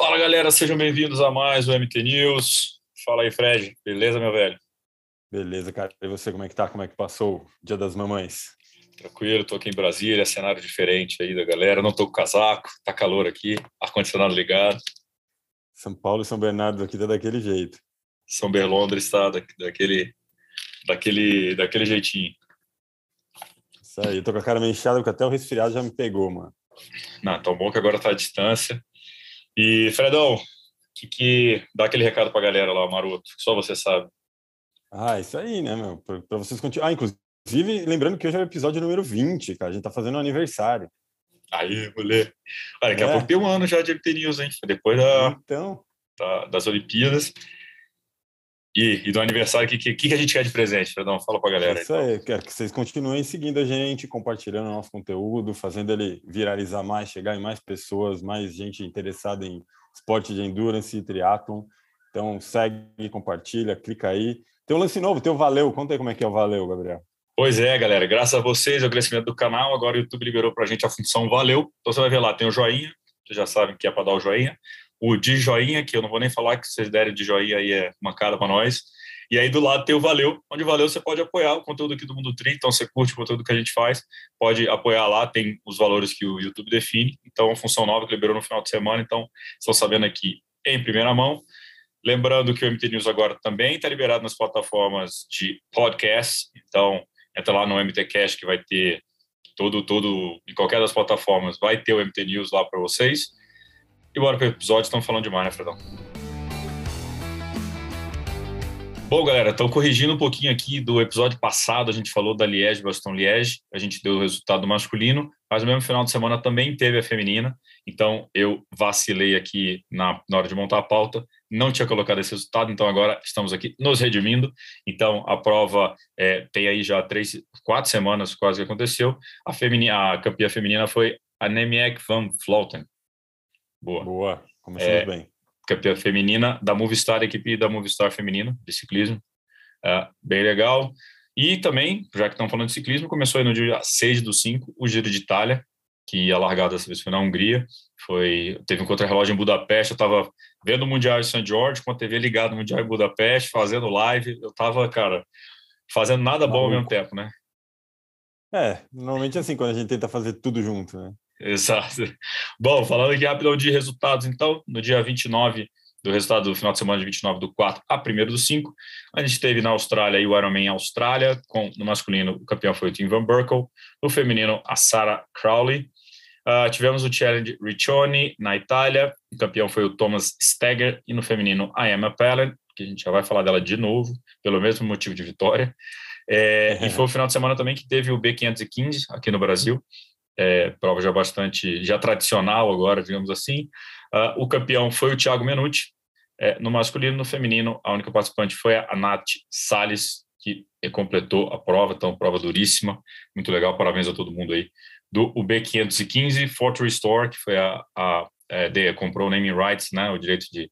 Fala galera, sejam bem-vindos a mais o MT News. Fala aí, Fred, beleza, meu velho? Beleza, cara. E você, como é que tá? Como é que passou o Dia das Mamães? Tranquilo, tô aqui em Brasília, cenário diferente aí da galera. Não tô com casaco, tá calor aqui, ar-condicionado ligado. São Paulo e São Bernardo aqui tá daquele jeito. São Berlondres está daquele, daquele, daquele jeitinho. Isso aí, tô com a cara meio inchada porque até o resfriado já me pegou, mano. Não, tão bom que agora tá à distância. E, Fredão, que, que dá aquele recado pra galera lá, Maroto, que só você sabe. Ah, isso aí, né, meu? Para vocês continuarem. Ah, inclusive, lembrando que hoje é o episódio número 20, cara. A gente tá fazendo um aniversário. Aí, mulher. Olha, daqui é. a pouco tem um ano já de MT News, hein? Depois da, então. da das Olimpíadas. E, e, do aniversário, o que, que, que, a gente quer de presente, Fredão? Fala pra galera. Isso aí, quero que vocês continuem seguindo a gente, compartilhando o nosso conteúdo, fazendo ele viralizar mais, chegar em mais pessoas, mais gente interessada em esporte de endurance e triatlon. Então, segue, compartilha, clica aí. Tem um lance novo, tem o Valeu. Conta aí como é que é o Valeu, Gabriel. Pois é, galera. Graças a vocês, ao crescimento do canal, agora o YouTube liberou para a gente a função Valeu. Então você vai ver lá, tem o joinha, vocês já sabem que é para dar o joinha. O de joinha, que eu não vou nem falar que vocês derem de joinha aí é uma cara para nós. E aí do lado tem o Valeu, onde Valeu você pode apoiar o conteúdo aqui do Mundo Tri. Então você curte o conteúdo que a gente faz, pode apoiar lá, tem os valores que o YouTube define. Então, é uma função nova que liberou no final de semana. Então, estão sabendo aqui em primeira mão. Lembrando que o MT News agora também está liberado nas plataformas de podcast, então entra lá no MTcast que vai ter todo, todo, em qualquer das plataformas, vai ter o MT News lá para vocês. E bora o episódio, estamos falando demais, né, Fredão? Bom, galera, estão corrigindo um pouquinho aqui do episódio passado. A gente falou da Liège, Boston Liège. A gente deu o resultado masculino, mas no mesmo final de semana também teve a feminina. Então eu vacilei aqui na, na hora de montar a pauta. Não tinha colocado esse resultado, então agora estamos aqui nos redimindo. Então a prova é, tem aí já três, quatro semanas quase que aconteceu. A, feminina, a campeã feminina foi a Nemiek van Vloten. Boa. Boa, começamos é, bem campeã feminina da Movistar, equipe da Movistar feminina de ciclismo. É, bem legal. E também, já que estamos falando de ciclismo, começou aí no dia 6 do 5 o Giro de Itália, que a largada dessa vez foi na Hungria. Foi, teve um contra-relógio em Budapeste. Eu estava vendo o Mundial de St. George com a TV ligada no Mundial em Budapeste, fazendo live. Eu estava, cara, fazendo nada bom ao mesmo tempo, né? É, normalmente é assim, quando a gente tenta fazer tudo junto, né? Exato. Bom, falando aqui rapidão de resultados, então, no dia 29 do resultado do final de semana de 29 do 4 a 1 do 5, a gente teve na Austrália o Ironman Austrália, com no masculino o campeão foi o Tim Van Burkel, no feminino a Sarah Crowley. Uh, tivemos o Challenge Riccione na Itália, o campeão foi o Thomas Steger, e no feminino a Emma Pallen, que a gente já vai falar dela de novo, pelo mesmo motivo de vitória. É, e foi o final de semana também que teve o B515 aqui no Brasil, é, prova já bastante, já tradicional agora, digamos assim. Uh, o campeão foi o Thiago Menucci, é, no masculino no feminino, a única participante foi a Nath Salles, que completou a prova, então prova duríssima, muito legal, parabéns a todo mundo aí. Do UB515, Fort Restore, que foi a, a, a é, de, comprou o naming rights, né, o direito de,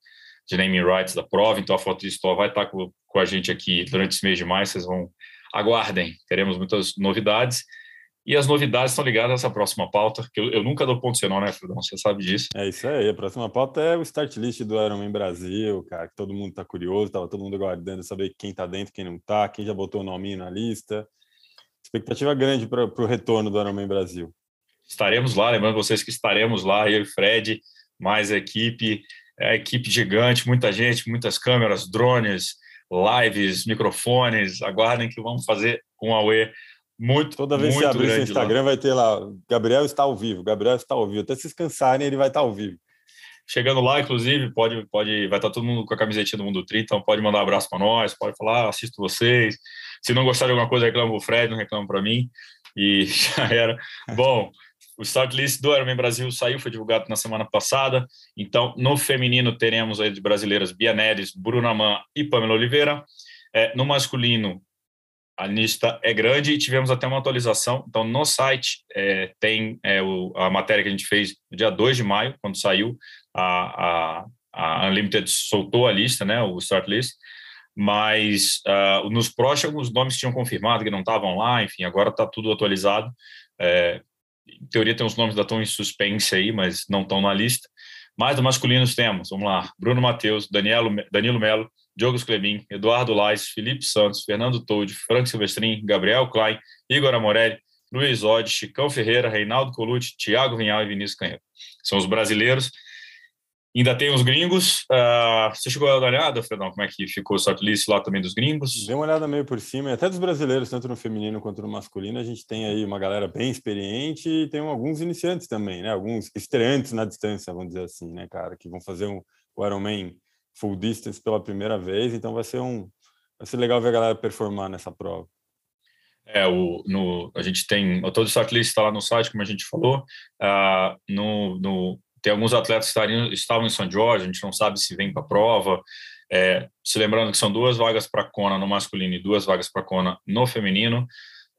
de naming rights da prova, então a Fort Restore vai estar com, com a gente aqui durante esse mês de maio, vocês vão, aguardem, teremos muitas novidades. E as novidades estão ligadas a essa próxima pauta, que eu, eu nunca dou ponto final, né, Fredão? Você sabe disso. É isso aí. A próxima pauta é o start list do Ironman Brasil, cara, que todo mundo está curioso, estava todo mundo aguardando saber quem está dentro, quem não está, quem já botou o nome na lista. Expectativa grande para o retorno do Ironman Brasil. Estaremos lá, lembrando vocês que estaremos lá, eu e Fred, mais a equipe, é a equipe gigante, muita gente, muitas câmeras, drones, lives, microfones. Aguardem que vamos fazer um Aue muito, Toda vez que você abrir seu Instagram, lá. vai ter lá, Gabriel está ao vivo, Gabriel está ao vivo. Até se cansarem, ele vai estar ao vivo. Chegando lá, inclusive, pode, pode, vai estar todo mundo com a camisetinha do Mundo Tri, então pode mandar um abraço para nós, pode falar, ah, assisto vocês. Se não gostar de alguma coisa, reclama o Fred, não reclama para mim. E já era. Bom, o start list do Ironman Brasil saiu, foi divulgado na semana passada. Então, no feminino, teremos aí de brasileiras Bia Neres, Bruna Man e Pamela Oliveira. É, no masculino, a lista é grande e tivemos até uma atualização. Então, no site é, tem é, o, a matéria que a gente fez no dia 2 de maio, quando saiu, a, a, a Unlimited soltou a lista, né, o start list, mas uh, nos próximos os nomes tinham confirmado que não estavam lá, enfim, agora está tudo atualizado. É, em teoria tem os nomes da estão em suspense aí, mas não estão na lista. Mais do masculinos temos, vamos lá, Bruno Matheus, Danielo, Danilo Melo, Diogo Clebin, Eduardo Lais, Felipe Santos, Fernando Toldi, Frank Silvestrin, Gabriel Klein, Igor Amorelli, Luiz Oddi, Chicão Ferreira, Reinaldo Colucci, Thiago Vinhal e Vinícius Canheta. São os brasileiros. Ainda tem os gringos. Uh, você chegou a dar uma olhada, Fredão, como é que ficou o shortlist lá também dos gringos? Dei uma olhada meio por cima, até dos brasileiros, tanto no feminino quanto no masculino, a gente tem aí uma galera bem experiente e tem alguns iniciantes também, né? Alguns estreantes na distância, vamos dizer assim, né, cara, que vão fazer um, o Ironman full distance pela primeira vez, então vai ser um vai ser legal ver a galera performar nessa prova. É, o, no, a gente tem, todo o shortlist está lá no site, como a gente falou, uh, no, no, tem alguns atletas que estariam, estavam em São Jorge, a gente não sabe se vem para a prova, é, se lembrando que são duas vagas para Kona no masculino e duas vagas para Kona no feminino,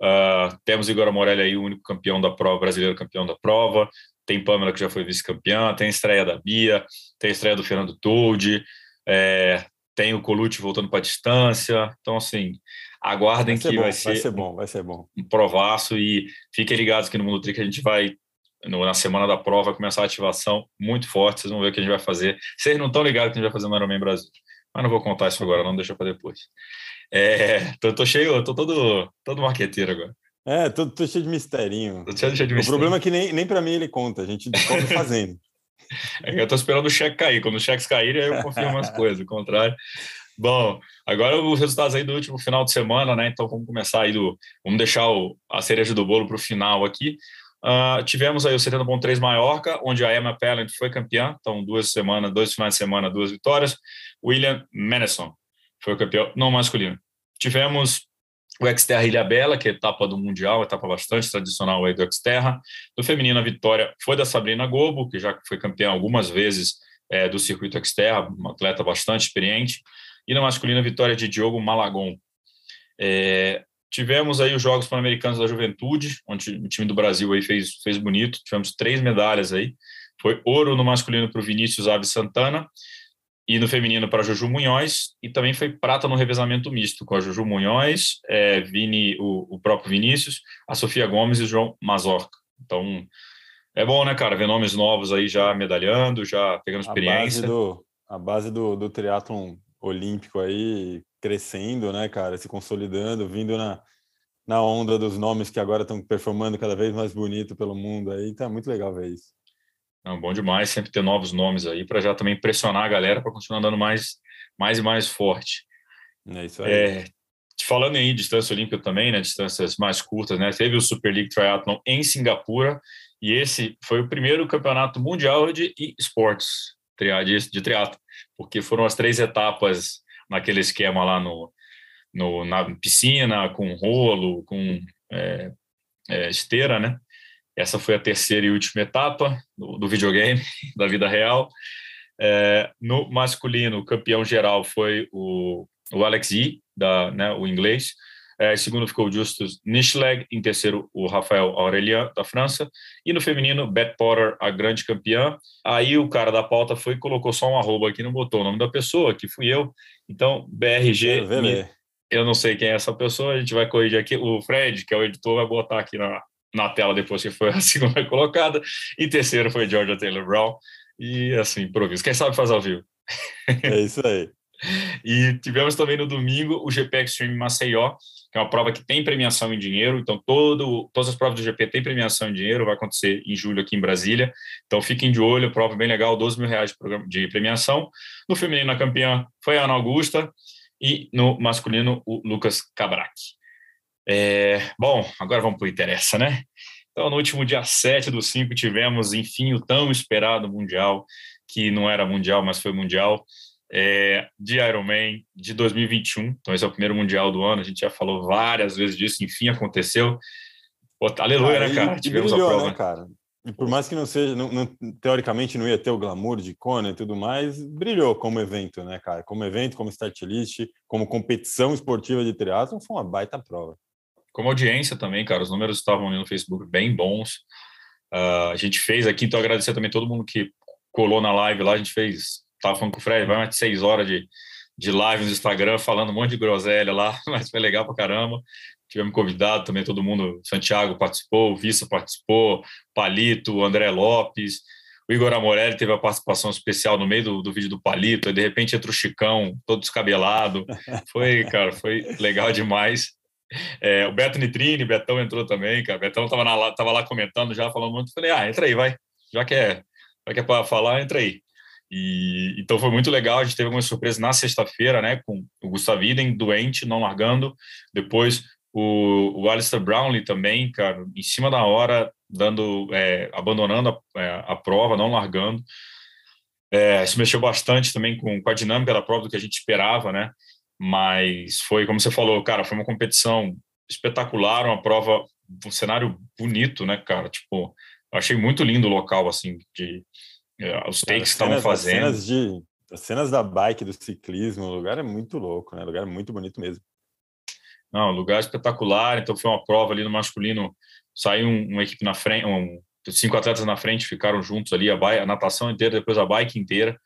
uh, temos Igor Morelli aí, o único campeão da prova, brasileiro campeão da prova, tem Pamela que já foi vice-campeã, tem estreia da Bia, tem estreia do Fernando Toldi, é, tem o Colucci voltando para a distância. Então, assim, aguardem vai que bom, vai ser, vai ser bom, vai ser bom. Um provaço e fiquem ligados aqui no Mundo Trick, a gente vai no, na semana da prova começar a ativação muito forte, vocês vão ver o que a gente vai fazer. Vocês não estão ligados que a gente vai fazer no Ironman Brasil, mas não vou contar isso agora, não deixa para depois. É, tô, tô cheio, tô todo, todo marqueteiro agora. É, tô, tô cheio de misterinho. Tô cheio de o problema é que nem, nem para mim ele conta, a gente descobre fazendo. É eu tô esperando o cheque cair. Quando os cheques caírem, aí eu confio umas coisas, o contrário. Bom, agora os resultados aí do último final de semana, né? Então vamos começar aí do. Vamos deixar o, a cereja do bolo para o final aqui. Uh, tivemos aí o 70 Bom 3 Maiorca, onde a Emma Pellant foi campeã, então duas semanas, dois finais de semana, duas vitórias. William Menison foi o campeão não masculino. Tivemos o Xterra Ilha Bela, que é etapa do Mundial, etapa bastante tradicional aí do Xterra. No feminino, a vitória foi da Sabrina Gobo, que já foi campeã algumas vezes é, do circuito Xterra, uma atleta bastante experiente. E no masculino, a vitória de Diogo Malagon. É, tivemos aí os Jogos Pan-Americanos da Juventude, onde o time do Brasil aí fez, fez bonito. Tivemos três medalhas aí. Foi ouro no masculino para o Vinícius Aves Santana e no feminino para Juju Munhoz, e também foi prata no revezamento misto, com a Juju Munhoz, é, Vini, o, o, próprio Vinícius, a Sofia Gomes e o João Mazorca. Então, é bom, né, cara, ver nomes novos aí já medalhando, já pegando experiência. A base do, a base do, do triatlon olímpico aí crescendo, né, cara, se consolidando, vindo na, na onda dos nomes que agora estão performando cada vez mais bonito pelo mundo aí, tá muito legal ver isso. Não, bom demais sempre ter novos nomes aí para já também pressionar a galera para continuar andando mais, mais e mais forte. É isso aí. É, falando em distância olímpica também, né, distâncias mais curtas, né, teve o Super League Triathlon em Singapura e esse foi o primeiro campeonato mundial de esportes de, de triatlo, porque foram as três etapas naquele esquema lá no, no na piscina, com rolo, com é, é, esteira, né? Essa foi a terceira e última etapa do, do videogame, da vida real. É, no masculino, o campeão geral foi o, o Alex E, da, né, o inglês. É, em segundo ficou o Justus Nischleg, em terceiro o Rafael Aurelian, da França, e no feminino, Beth Potter, a grande campeã. Aí o cara da pauta foi e colocou só um arroba aqui, não botou o nome da pessoa, que fui eu. Então, BRG, eu não sei quem é essa pessoa, a gente vai corrigir aqui. O Fred, que é o editor, vai botar aqui na, na tela depois que foi a segunda colocada. E terceiro foi Georgia Taylor Brown. E assim, improviso. Quem sabe faz ao vivo. É isso aí. e tivemos também no domingo o GP Extreme Maceió, que é uma prova que tem premiação em dinheiro. Então, todo, todas as provas do GP têm premiação em dinheiro. Vai acontecer em julho aqui em Brasília. Então, fiquem de olho. Prova bem legal, 12 mil reais de premiação. No feminino, a campeã foi a Ana Augusta. E no masculino, o Lucas Cabrac. É, bom, agora vamos para o interessa, né? Então, no último dia 7 do 5, tivemos, enfim, o tão esperado Mundial, que não era Mundial, mas foi Mundial, é, de Ironman de 2021. Então, esse é o primeiro Mundial do ano, a gente já falou várias vezes disso, enfim, aconteceu. Pô, aleluia, né, cara? Tivemos brilhou, a prova. Né, cara? E por mais que não seja, não, não, teoricamente não ia ter o glamour de Kona e tudo mais, brilhou como evento, né, cara? Como evento, como start list, como competição esportiva de triatlo, foi uma baita prova. Como audiência também, cara, os números estavam ali no Facebook bem bons. Uh, a gente fez aqui, então agradecer também todo mundo que colou na live lá. A gente fez, tava falando com o Fred, vai mais de seis horas de, de live no Instagram, falando um monte de groselha lá, mas foi legal pra caramba. Tivemos convidado também, todo mundo, Santiago participou, o Vissa participou, Palito, André Lopes, o Igor Amorelli teve a participação especial no meio do, do vídeo do Palito, e de repente entra o Chicão, todo descabelado. Foi, cara, foi legal demais. É, o Beto Nitrini, Betão entrou também, cara. Betão estava lá, tava lá comentando já, falando muito. Falei, ah, entra aí, vai. Já que é, já que é para falar, entra aí. E, então foi muito legal. A gente teve algumas surpresas na sexta-feira, né? Com o Gustav Iden doente, não largando. Depois o, o Alistair Brownlee também, cara, em cima da hora, dando, é, abandonando a, é, a, prova, não largando. É, se mexeu bastante também com, com a dinâmica da prova do que a gente esperava, né? Mas foi, como você falou, cara, foi uma competição espetacular, uma prova, um cenário bonito, né, cara? Tipo, eu achei muito lindo o local, assim, de é, os takes que estavam fazendo. As cenas, de, as cenas da bike, do ciclismo, o lugar é muito louco, né? O lugar é muito bonito mesmo. Não, lugar espetacular. Então foi uma prova ali no masculino. Saiu uma equipe na frente, um, cinco atletas na frente ficaram juntos ali, a, bike, a natação inteira, depois a bike inteira,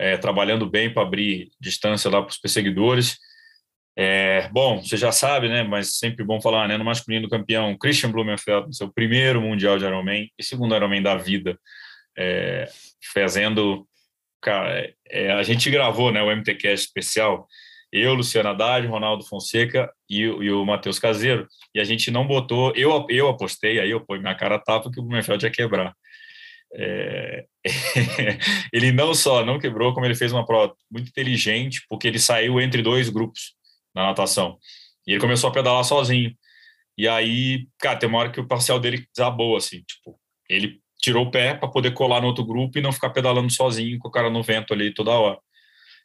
é, trabalhando bem para abrir distância lá para os perseguidores. É, bom, você já sabe, né? Mas sempre bom falar, né? No masculino campeão, Christian Blumenfeld, seu primeiro mundial de Ironman e segundo Ironman da vida, é, fazendo. Cara, é, a gente gravou, né? O MTCast especial eu, Luciana Haddad, Ronaldo Fonseca e, e o Matheus Caseiro, e a gente não botou, eu, eu apostei, aí eu pôs minha cara tapa que o Blumenfeld ia quebrar. É, ele não só não quebrou, como ele fez uma prova muito inteligente, porque ele saiu entre dois grupos na natação, e ele começou a pedalar sozinho. E aí, cara, tem uma hora que o parcial dele desabou, assim, tipo, ele tirou o pé para poder colar no outro grupo e não ficar pedalando sozinho com o cara no vento ali toda hora.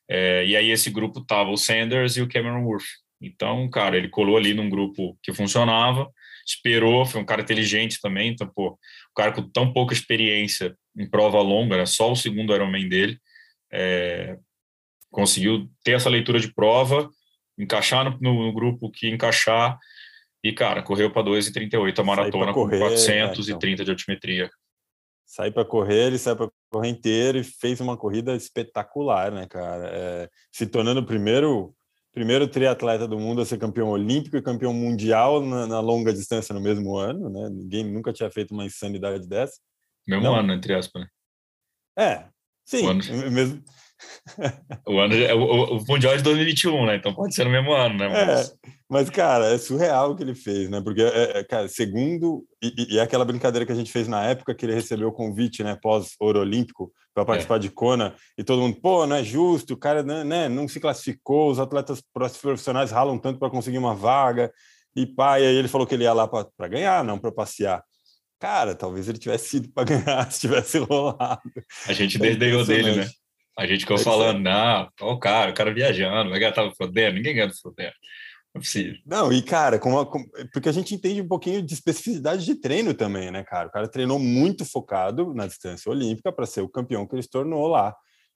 É, e aí esse grupo tava o Sanders e o Cameron Worth. Então, cara, ele colou ali num grupo que funcionava, esperou, foi um cara inteligente também, então, pô, cara com tão pouca experiência em prova longa, né, só o segundo Ironman dele, é, conseguiu ter essa leitura de prova, encaixar no, no, grupo que encaixar, e, cara, correu para 2,38 a maratona correr, com 430 é, então. de altimetria sair para correr, ele saiu para correr inteiro e fez uma corrida espetacular, né, cara? É, se tornando o primeiro, primeiro triatleta do mundo a ser campeão olímpico e campeão mundial na, na, longa distância no mesmo ano, né? Ninguém nunca tinha feito uma insanidade dessa. Mesmo Não. ano, entre aspas, né? É, sim, mesmo, o, ano, o, o, Mundial é de 2021, né? Então pode ser no mesmo ano, né? Mas, é, mas cara, é surreal o que ele fez, né? Porque, é, é, cara, segundo. E, e, é aquela brincadeira que a gente fez na época que ele recebeu o convite, né? Pós-Ouro Olímpico, para participar é. de Kona, e todo mundo, pô, não é justo, o cara né, né não se classificou, os atletas profissionais ralam tanto para conseguir uma vaga, e pá, e aí ele falou que ele ia lá para ganhar, não para passear. Cara, talvez ele tivesse ido para ganhar se tivesse rolado. A gente é desdenhou dele, né? A gente ficou falando, não, o cara, o cara viajando, vai ganhar no Frodeno, ninguém ganha no Frodeno. Não é possível. Não, e cara, com com, porque a gente entende um pouquinho de especificidade de treino também, né, cara? O cara treinou muito focado na distância olímpica para ser o campeão que ele se tornou lá.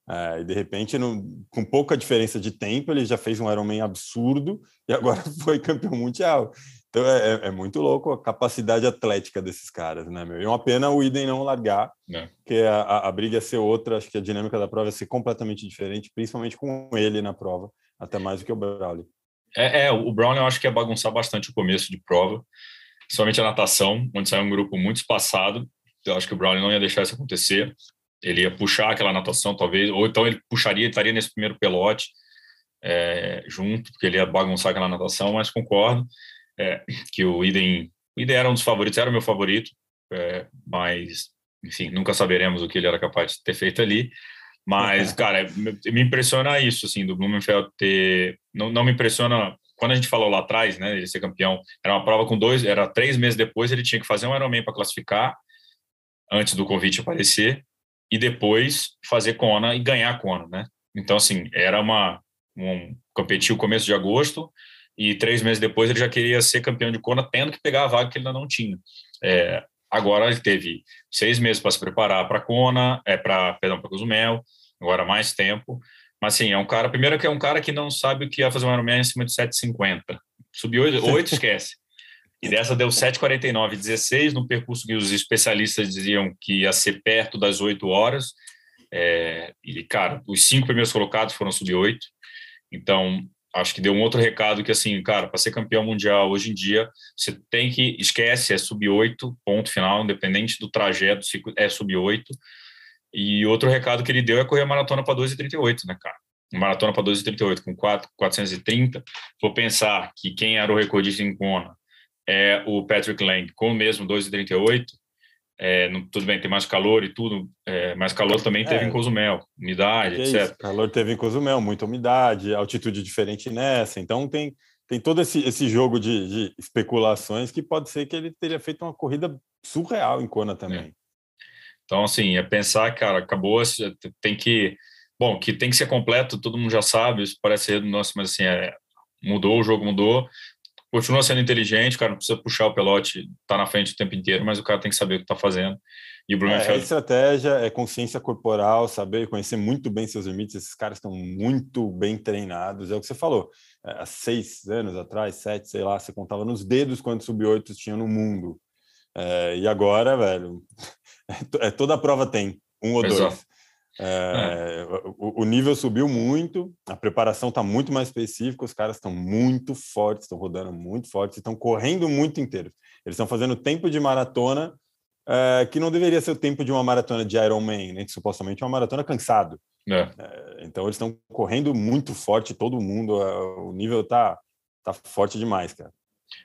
É, e de repente, no, com pouca diferença de tempo, ele já fez um Ironman absurdo e agora foi campeão mundial. Então é, é, é, muito louco a capacidade atlética desses caras, né, meu? E uma pena o Idem não largar, é. porque a, a, a, briga ia ser outra, acho que a dinâmica da prova ia ser completamente diferente, principalmente com ele na prova, até mais do que o Brownlee. É, é o Brown eu acho que ia bagunçar bastante o começo de prova, principalmente a natação, onde saiu um grupo muito espaçado. Eu acho que o Brown não ia deixar isso acontecer. Ele ia puxar aquela natação, talvez, ou então ele puxaria, estaria nesse primeiro pelote é, junto, porque ele ia bagunçar aquela natação, mas concordo é, que o Idem, o Idem era um dos favoritos, era o meu favorito, é, mas, enfim, nunca saberemos o que ele era capaz de ter feito ali. Mas, cara, me impressiona isso, assim, do Blumenfeld ter. Não, não me impressiona. Quando a gente falou lá atrás, né, ele ser campeão, era uma prova com dois, era três meses depois, ele tinha que fazer um Ironman para classificar, antes do convite aparecer, e depois fazer Kona e ganhar Kona, né? Então, assim, era uma. Um, competiu começo de agosto, e três meses depois ele já queria ser campeão de Kona, tendo que pegar a vaga que ele ainda não tinha. É, agora ele teve seis meses para se preparar para Kona, é para perdão para Cozumel, agora mais tempo. Mas assim, é um cara, primeiro que é um cara que não sabe o que ia fazer um Ironman em cima de 7,50. Subiu 8, esquece. E dessa deu 7,49, 16 no percurso que os especialistas diziam que ia ser perto das 8 horas. É, e, cara, os cinco primeiros colocados foram sub 8. Então, acho que deu um outro recado que assim, cara, para ser campeão mundial hoje em dia, você tem que esquece é sub 8, ponto final, independente do trajeto, é sub 8. E outro recado que ele deu é correr a maratona para 2,38, né, cara? Maratona para 2,38 com 4, 430. Vou pensar que quem era o recordista em Kona é o Patrick Lang, com o mesmo 2,38. É, tudo bem, tem mais calor e tudo, é, mais calor também teve é, em Cozumel, umidade, etc. Isso, calor teve em Cozumel, muita umidade, altitude diferente nessa, então tem, tem todo esse, esse jogo de, de especulações que pode ser que ele teria feito uma corrida surreal em Kona também. É. Então, assim, é pensar, cara, acabou, tem que. Bom, que tem que ser completo, todo mundo já sabe, isso parece redundância, mas assim, é, mudou, o jogo mudou. Continua sendo inteligente, cara, não precisa puxar o pelote, tá na frente o tempo inteiro, mas o cara tem que saber o que tá fazendo. E o Blumenfeld... É, é estratégia, é consciência corporal, saber conhecer muito bem seus limites. Esses caras estão muito bem treinados. É o que você falou. É, há seis anos atrás, sete, sei lá, você contava nos dedos quantos sub-8 tinha no mundo. É, e agora, velho, é, toda a prova tem um ou Exato. dois. É. O, o, nível subiu muito, a preparação está muito mais específica, os caras estão muito fortes, estão rodando muito fortes, estão correndo muito inteiro. Eles estão fazendo tempo de maratona é, que não deveria ser o tempo de uma maratona de Ironman, né? supostamente é uma maratona cansado. É. é então eles estão correndo muito forte, todo mundo, é, o nível tá, tá forte demais, cara.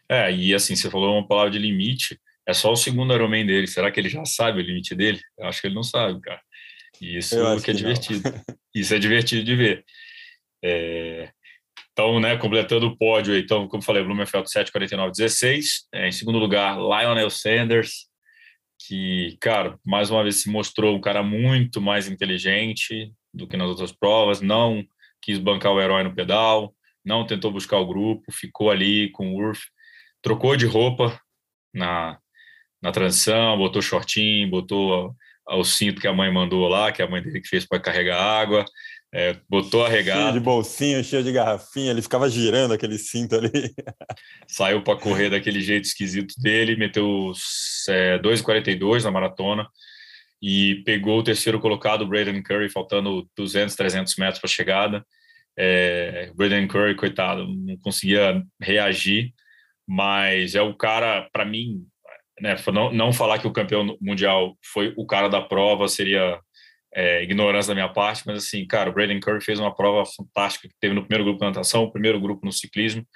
É, e assim, você falou uma palavra de limite, é só o segundo Ironman dele. Será que ele já sabe o limite dele? Eu acho que ele não sabe, cara. E isso que é divertido. isso é divertido de ver. É... Então, né, completando o pódio, então, como falei, Blumenfeld 7,49,16. É, em segundo lugar, Lionel Sanders, que, cara, mais uma vez se mostrou um cara muito mais inteligente do que nas outras provas, não quis bancar o herói no pedal, não tentou buscar o grupo, ficou ali com o Urf, trocou de roupa na, na transição, botou shortinho, botou o cinto que a mãe mandou lá, que a mãe dele que fez para carregar água, é, botou a regata. Cheio de bolsinho, cheio de garrafinha, ele ficava girando aquele cinto ali. Saiu para correr daquele jeito esquisito dele, meteu é, 2,42 na maratona e pegou o terceiro colocado, Braden Curry, faltando 200, 300 metros para a chegada. É, Braden Curry, coitado, não conseguia reagir, mas é o cara, para mim, né, não, não falar que o campeão mundial foi o cara da prova seria é, ignorância da minha parte, mas assim, cara, o Braden Curry fez uma prova fantástica que teve no primeiro grupo na natação, o primeiro grupo no ciclismo,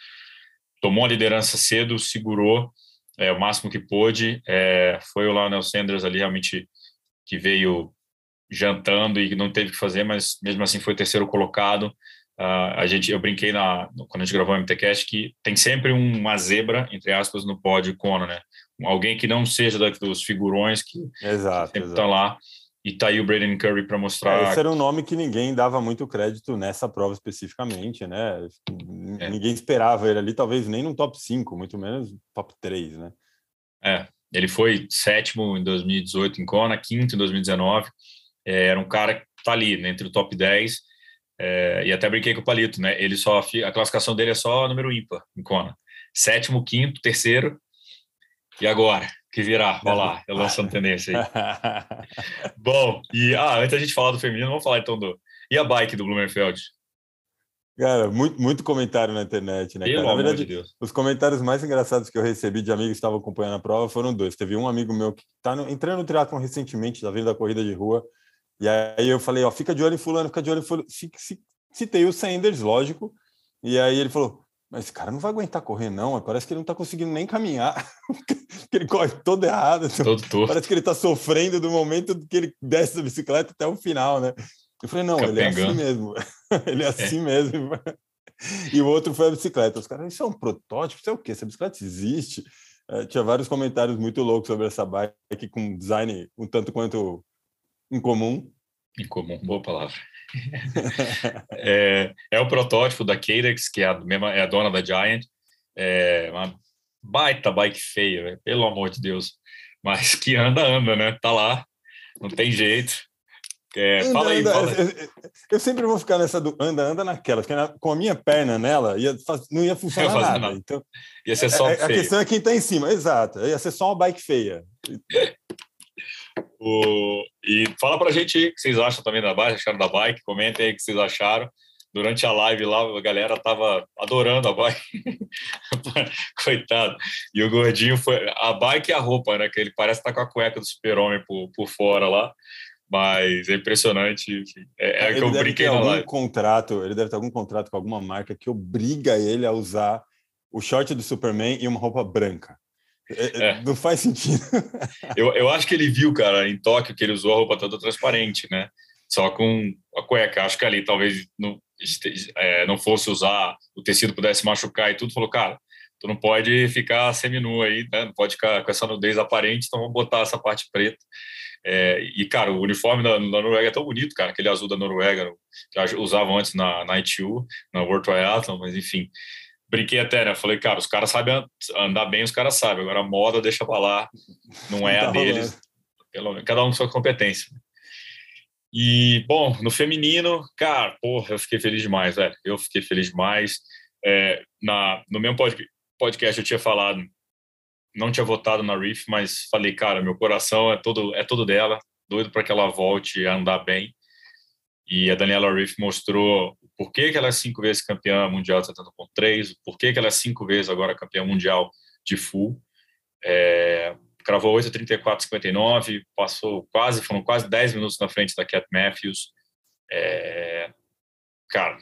tomou a liderança cedo, segurou é, o máximo que pôde, é, foi o Lionel Sanders ali realmente que veio jantando e não teve que fazer, mas mesmo assim foi terceiro colocado. Uh, a gente, eu brinquei na, quando a gente gravou o MTCast que tem sempre uma zebra, entre aspas, no pódio Kona, né? Alguém que não seja dos figurões que, exato, que sempre estão lá. E tá aí o Braden Curry para mostrar. É, esse era um nome que ninguém dava muito crédito nessa prova especificamente, né? É. Ninguém esperava ele ali, talvez nem no top 5, muito menos top 3, né? É, ele foi sétimo em 2018 em Kona, quinto em 2019. É, era um cara que tá ali, né, entre o top 10. É, e até brinquei com o Palito, né? Ele só a classificação dele é só número ímpar em Kona. Sétimo, quinto, terceiro e agora? Que virá? Olha lá, eu lançando tendência aí. Bom, e ah, antes a gente falar do feminino, vamos falar então do. E a bike do Blumenfeld? Cara, muito, muito comentário na internet, né? Pelo cara? Na verdade, de os comentários mais engraçados que eu recebi de amigos que estavam acompanhando a prova foram dois. Teve um amigo meu que está entrando no triatlon recentemente, tá vindo da corrida de rua, e aí eu falei, ó, fica de olho em fulano, fica de olho em fulano. Citei o Sanders, lógico, e aí ele falou, mas esse cara não vai aguentar correr, não. Parece que ele não está conseguindo nem caminhar. ele corre todo errado. Então, todo Parece que ele está sofrendo do momento que ele desce da bicicleta até o final, né? Eu falei, não, Fica ele pegando. é assim mesmo. ele é, é. assim é. mesmo. e o outro foi a bicicleta. Os caras, isso é um protótipo? Isso é o quê? Essa bicicleta existe? É, tinha vários comentários muito loucos sobre essa bike com design um tanto quanto incomum. Incomum, boa palavra. É, é, o protótipo da Carex, que é a, mesma, é a dona da Giant. É uma baita bike feia, véio, pelo amor de Deus. Mas que anda, anda, né? Tá lá, não tem jeito. É, anda, fala aí, anda, fala aí. Eu, sempre vou ficar nessa do anda, anda naquela, porque com a minha perna nela ia, não ia funcionar nada. nada. Então, ia ser só a, a questão é quem tá em cima, exato. Ia ser só uma bike feia. O, e fala pra gente aí o que vocês acham também da bike, acharam da bike, comentem aí o que vocês acharam. Durante a live lá, a galera tava adorando a bike. Coitado. E o gordinho foi. A bike e a roupa, né? Que ele parece estar tá com a cueca do super-homem por, por fora lá. Mas é impressionante. É, é ele que eu brinquei na algum live. contrato, ele deve ter algum contrato com alguma marca que obriga ele a usar o short do Superman e uma roupa branca. É, É. Não faz sentido. Eu, eu acho que ele viu, cara, em Tóquio, que ele usou a roupa toda transparente, né? Só com a cueca. Acho que ali talvez não, é, não fosse usar, o tecido pudesse machucar e tudo. Falou, cara, tu não pode ficar seminu aí, né? Não pode ficar com essa nudez aparente, então vamos botar essa parte preta. É, e, cara, o uniforme da, da Noruega é tão bonito, cara, aquele azul da Noruega, que usavam antes na, na ITU, na World Triathlon, mas enfim. Brinquei até, né? Falei, cara, os caras sabem andar bem, os caras sabem. Agora a moda deixa pra lá, não é Tá a deles pelo cada um com sua competência. E, bom, no feminino, cara, porra, eu fiquei feliz demais, velho. Eu fiquei feliz demais. É, na, no mesmo pod- podcast eu tinha falado, não tinha votado na Reef, mas falei, cara, meu coração é todo, é todo dela, doido para que ela volte a andar bem. E a Daniela Reef mostrou o porquê que ela é cinco vezes campeã mundial de 70.3, o porquê que ela é cinco vezes agora campeã mundial de full. É, cravou 8,34,59, passou quase, foram quase 10 minutos na frente da Cat Matthews. É, cara,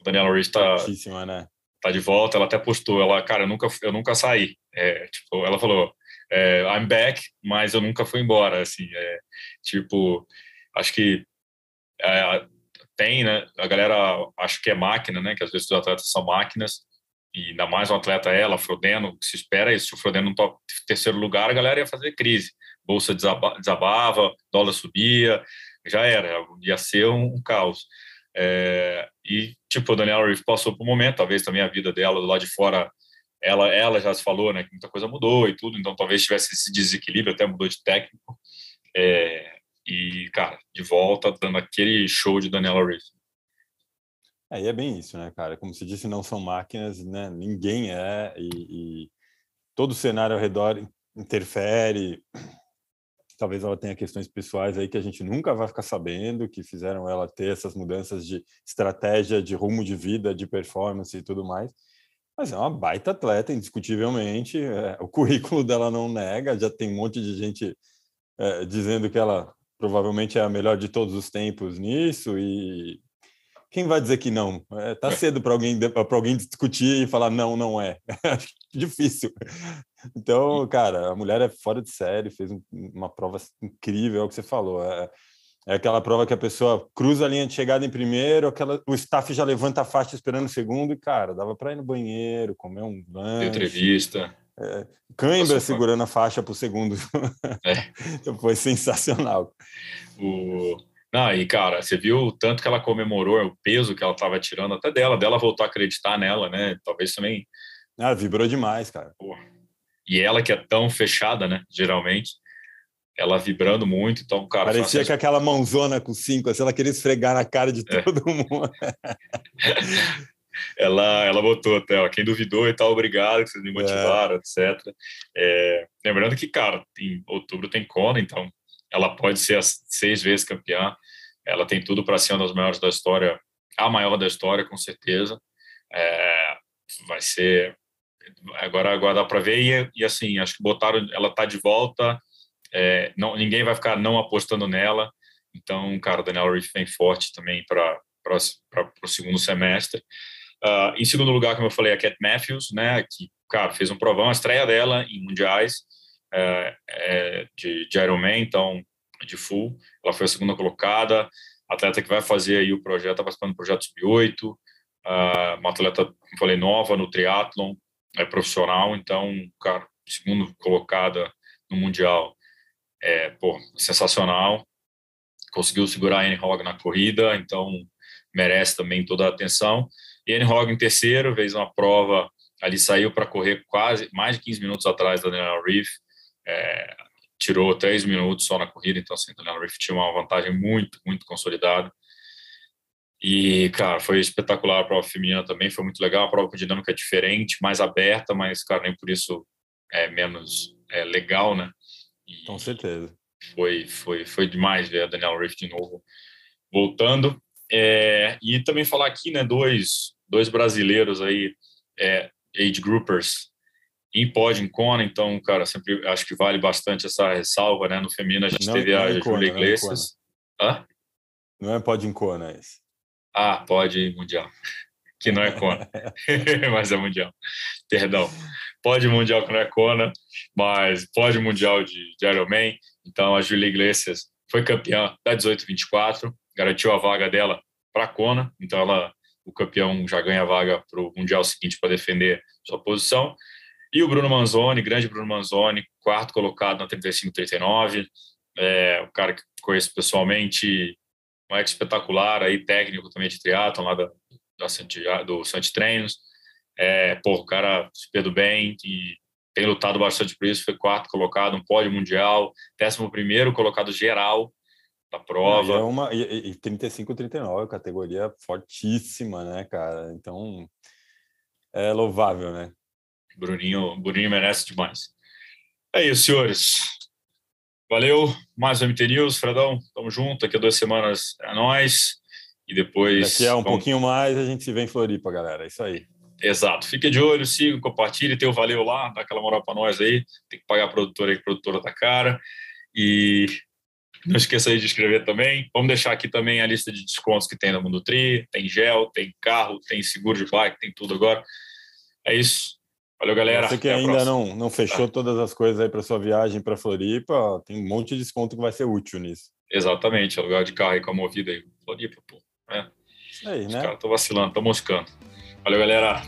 a Daniela está Fortíssima, né? tá de volta, ela até postou, ela, cara, eu nunca, eu nunca saí. É, tipo, ela falou, é, I'm back, mas eu nunca fui embora, assim, é, tipo, acho que é, tem, né, a galera acho que é máquina, né, que às vezes os atletas são máquinas, e ainda mais um atleta ela, Frodeno, que se espera isso, se o Frodeno no top terceiro lugar, a galera ia fazer crise, bolsa desaba, desabava, dólar subia, já era, ia ser um, um caos. É, e, tipo, a Daniela Reeve passou por um momento, talvez também a vida dela lado de fora, ela, ela já se falou, né, que muita coisa mudou e tudo, então talvez tivesse esse desequilíbrio, até mudou de técnico. É, e, cara, de volta, dando aquele show de Daniela. É, e é bem isso, né, cara? Como se disse, não são máquinas, né? Ninguém é, e, e todo o cenário ao redor interfere. Talvez ela tenha questões pessoais aí que a gente nunca vai ficar sabendo, que fizeram ela ter essas mudanças de estratégia, de rumo de vida, de performance e tudo mais. Mas é uma baita atleta, indiscutivelmente. É, o currículo dela não nega, já tem um monte de gente é, dizendo que ela provavelmente é a melhor de todos os tempos nisso e quem vai dizer que não? É, tá cedo para alguém para alguém discutir e falar não, não é. Difícil. Então, cara, a mulher é fora de série, fez um, uma prova incrível, é o que você falou. É, é, aquela prova que a pessoa cruza a linha de chegada em primeiro, aquela, o staff já levanta a faixa esperando o segundo, e, cara, dava para ir no banheiro, comer um lanche. Entrevista. É, Cãibra segurando a faixa para o segundo. É. Foi sensacional. O... Não, e cara, você viu o tanto que ela comemorou, o peso que ela estava tirando até dela, dela voltou a acreditar nela, né? Talvez também. Ah, vibrou demais, cara. Porra. E ela que é tão fechada, né? Geralmente, ela vibrando muito, então, cara. Parecia assim, que aquela mãozona com cinco, assim, ela queria esfregar na cara de todo é. mundo. ela, ela botou até, ó, quem duvidou e tal, obrigado, que vocês me motivaram, é. etc. É, lembrando que, cara, em outubro tem Kona, então ela pode ser as seis vezes campeã, ela tem tudo para ser uma das maiores da história, a maior da história, com certeza. É, vai ser. Agora, agora dá para ver, e, e, assim, acho que botaram, ela está de volta, é, não, ninguém vai ficar não apostando nela, então, cara, Daniel Reef vem forte também para o segundo semestre. Uh, em segundo lugar, como eu falei, a Cat Matthews, né, que, cara, fez um provão, a estreia dela em mundiais é, de, de Ironman, então, de full, ela foi a segunda colocada, atleta que vai fazer aí o projeto, está participando do projeto Sub-8, uh, uma atleta, como falei, nova no triatlon, é profissional, então, cara, segundo colocada no mundial, é, pô, sensacional, conseguiu segurar a Anne Hogg na corrida, então merece também toda a atenção. Anne Hogg em terceiro, fez uma prova, ali saiu para correr quase mais de 15 minutos atrás da Daniela Reef, é, tirou três minutos só na corrida, então assim, a Daniela Reef tinha uma vantagem muito, muito consolidada. E, cara, foi espetacular a prova feminina também, foi muito legal, a prova com dinâmica diferente, mais aberta, mas, cara, nem por isso é menos é, legal, né? E com certeza. Foi, foi, foi demais ver a Daniela Reef de novo voltando. É, e também falar aqui, né, dois, dois brasileiros aí, é, age groupers, em pod, em Kona, então, cara, sempre acho que vale bastante essa ressalva, né, no feminino a gente não, teve a Kona, Júlia Iglesias, Hã? Não é pode em Kona esse. Ah, pode mundial. Que não é Kona. mas é mundial. Perdão. Pode mundial que não é Kona, mas pode mundial de, de Ironman. Então a Julia Iglesias foi campeã da 18-24, garantiu a vaga dela para a Kona. Então ela, o campeão já ganha a vaga para o mundial seguinte para defender sua posição. E o Bruno Manzoni, grande Bruno Manzoni, quarto colocado na 35-39. É, o cara que conheço pessoalmente, um ex espetacular, aí, técnico também de triatlon lá da, da do Santi Treinos. É, pô, o cara super do bem e tem lutado bastante por isso, foi quarto colocado, um pódio mundial, décimo primeiro colocado geral da prova. E, é uma, e, e 35-39, categoria fortíssima, né, cara? Então, é louvável, né? Bruninho, Bruninho merece demais. É isso, senhores. Valeu, mais um MT News, Fredão, tamo junto, daqui a duas semanas é nós e depois... Daqui a um vamos... pouquinho mais a gente se vê em Floripa, galera, é isso aí. Exato, fique de olho, siga, compartilhe, tem o Valeu lá, dá aquela moral para nós aí, tem que pagar a produtora aí, a produtora da cara, e não esqueça aí de inscrever também. Vamos deixar aqui também a lista de descontos que tem no Mundo Tri, tem gel, tem carro, tem seguro de bike, tem tudo agora. É isso. Valeu, galera. Você que Até ainda não, não fechou tá. todas as coisas aí para sua viagem para Floripa, tem um monte de desconto que vai ser útil nisso. Exatamente, aluguel de carro aí com a movida aí. Floripa, pô. É. Isso aí, Os né? caras estão vacilando, estão moscando. Valeu, galera.